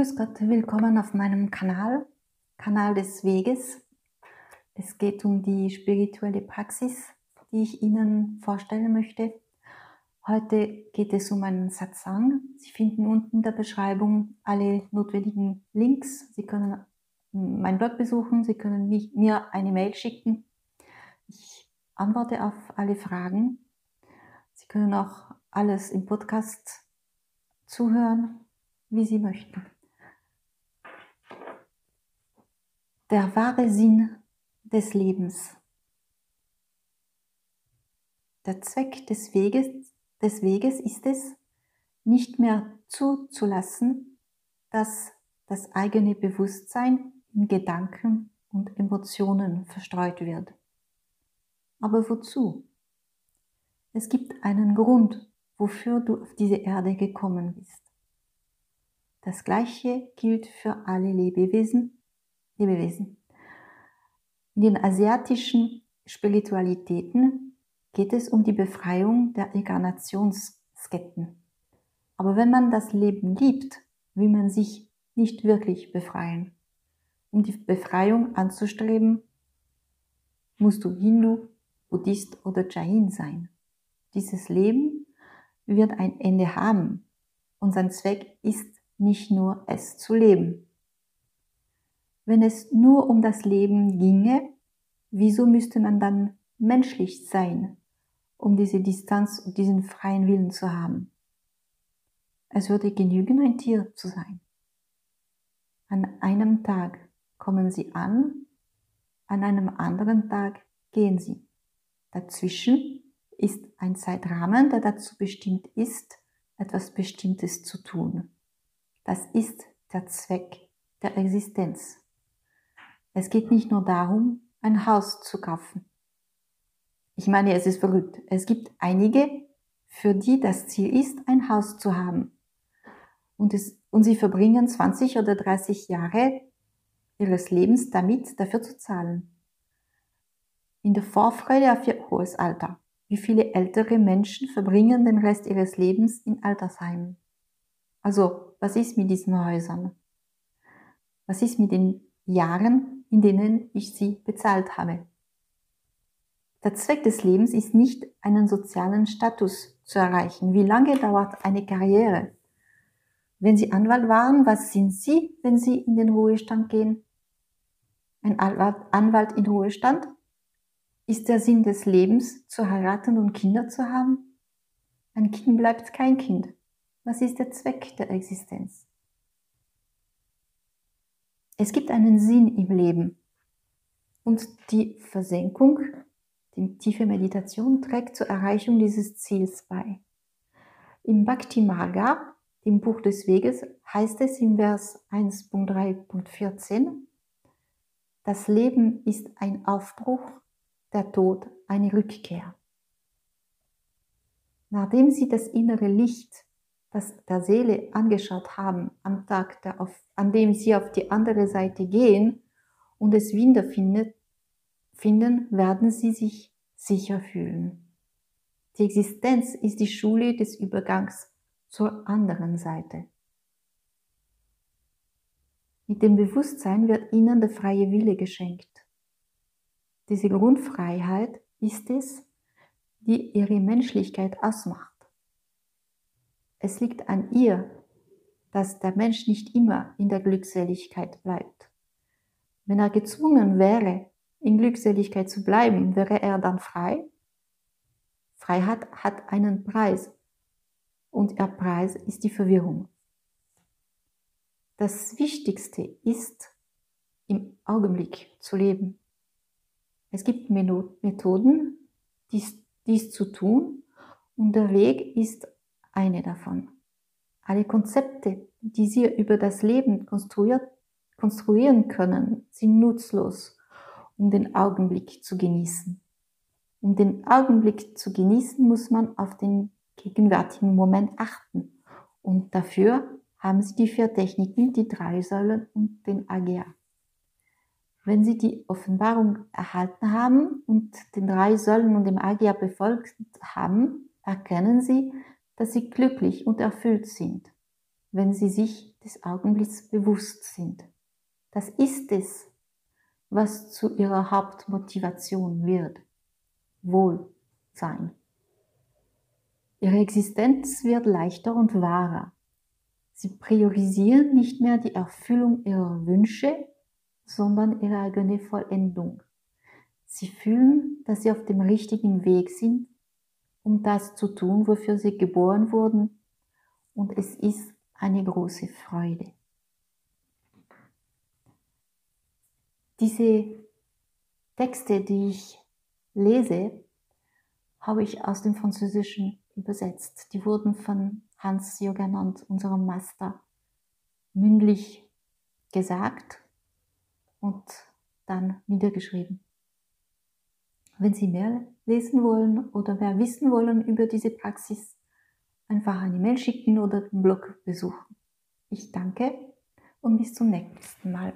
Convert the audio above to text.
Grüß Gott, willkommen auf meinem Kanal, Kanal des Weges. Es geht um die spirituelle Praxis, die ich Ihnen vorstellen möchte. Heute geht es um einen Satsang. Sie finden unten in der Beschreibung alle notwendigen Links. Sie können mein Blog besuchen, Sie können mich, mir eine Mail schicken. Ich antworte auf alle Fragen. Sie können auch alles im Podcast zuhören, wie Sie möchten. Der wahre Sinn des Lebens. Der Zweck des Weges, des Weges ist es, nicht mehr zuzulassen, dass das eigene Bewusstsein in Gedanken und Emotionen verstreut wird. Aber wozu? Es gibt einen Grund, wofür du auf diese Erde gekommen bist. Das Gleiche gilt für alle Lebewesen. Lebewesen. In den asiatischen Spiritualitäten geht es um die Befreiung der Inkarnationsketten. Aber wenn man das Leben liebt, will man sich nicht wirklich befreien. Um die Befreiung anzustreben, musst du Hindu, Buddhist oder Jain sein. Dieses Leben wird ein Ende haben und sein Zweck ist nicht nur es zu leben. Wenn es nur um das Leben ginge, wieso müsste man dann menschlich sein, um diese Distanz und diesen freien Willen zu haben? Es würde genügen, ein Tier zu sein. An einem Tag kommen sie an, an einem anderen Tag gehen sie. Dazwischen ist ein Zeitrahmen, der dazu bestimmt ist, etwas Bestimmtes zu tun. Das ist der Zweck der Existenz. Es geht nicht nur darum, ein Haus zu kaufen. Ich meine, es ist verrückt. Es gibt einige, für die das Ziel ist, ein Haus zu haben. Und, es, und sie verbringen 20 oder 30 Jahre ihres Lebens damit, dafür zu zahlen. In der Vorfreude auf ihr hohes Alter. Wie viele ältere Menschen verbringen den Rest ihres Lebens in Altersheimen? Also, was ist mit diesen Häusern? Was ist mit den Jahren, in denen ich sie bezahlt habe? Der Zweck des Lebens ist nicht, einen sozialen Status zu erreichen. Wie lange dauert eine Karriere? Wenn Sie Anwalt waren, was sind Sie, wenn Sie in den Ruhestand gehen? Ein Anwalt in Ruhestand? Ist der Sinn des Lebens, zu heiraten und Kinder zu haben? Ein Kind bleibt kein Kind. Was ist der Zweck der Existenz? Es gibt einen Sinn im Leben. Und die Versenkung, die tiefe Meditation trägt zur Erreichung dieses Ziels bei. Im Bhakti Marga, dem Buch des Weges, heißt es im Vers 1.3.14, das Leben ist ein Aufbruch der Tod eine Rückkehr. Nachdem sie das innere Licht, das der Seele angeschaut haben, am Tag, der auf, an dem sie auf die andere Seite gehen und es wiederfindet, finden, werden sie sich sicher fühlen. Die Existenz ist die Schule des Übergangs zur anderen Seite. Mit dem Bewusstsein wird ihnen der freie Wille geschenkt. Diese Grundfreiheit ist es, die ihre Menschlichkeit ausmacht. Es liegt an ihr, dass der Mensch nicht immer in der Glückseligkeit bleibt. Wenn er gezwungen wäre, in Glückseligkeit zu bleiben, wäre er dann frei? Freiheit hat einen Preis und der Preis ist die Verwirrung. Das Wichtigste ist, im Augenblick zu leben. Es gibt Methoden, dies, dies zu tun und der Weg ist eine davon. Alle Konzepte, die Sie über das Leben konstruieren können, sind nutzlos, um den Augenblick zu genießen. Um den Augenblick zu genießen, muss man auf den gegenwärtigen Moment achten. Und dafür haben Sie die vier Techniken, die drei Säulen und den AGA. Wenn Sie die Offenbarung erhalten haben und den drei Säulen und dem Agia befolgt haben, erkennen Sie, dass Sie glücklich und erfüllt sind. wenn sie sich des Augenblicks bewusst sind. Das ist es, was zu ihrer Hauptmotivation wird. Wohlsein. Ihre Existenz wird leichter und wahrer. Sie priorisieren nicht mehr die Erfüllung ihrer Wünsche, sondern ihre eigene Vollendung. Sie fühlen, dass sie auf dem richtigen Weg sind, um das zu tun, wofür sie geboren wurden, und es ist eine große Freude. Diese Texte, die ich lese, habe ich aus dem Französischen übersetzt. Die wurden von Hans Joganand, unserem Master, mündlich gesagt und dann niedergeschrieben. Wenn Sie mehr lesen wollen oder mehr wissen wollen über diese Praxis, einfach eine Mail schicken oder den Blog besuchen. Ich danke und bis zum nächsten Mal.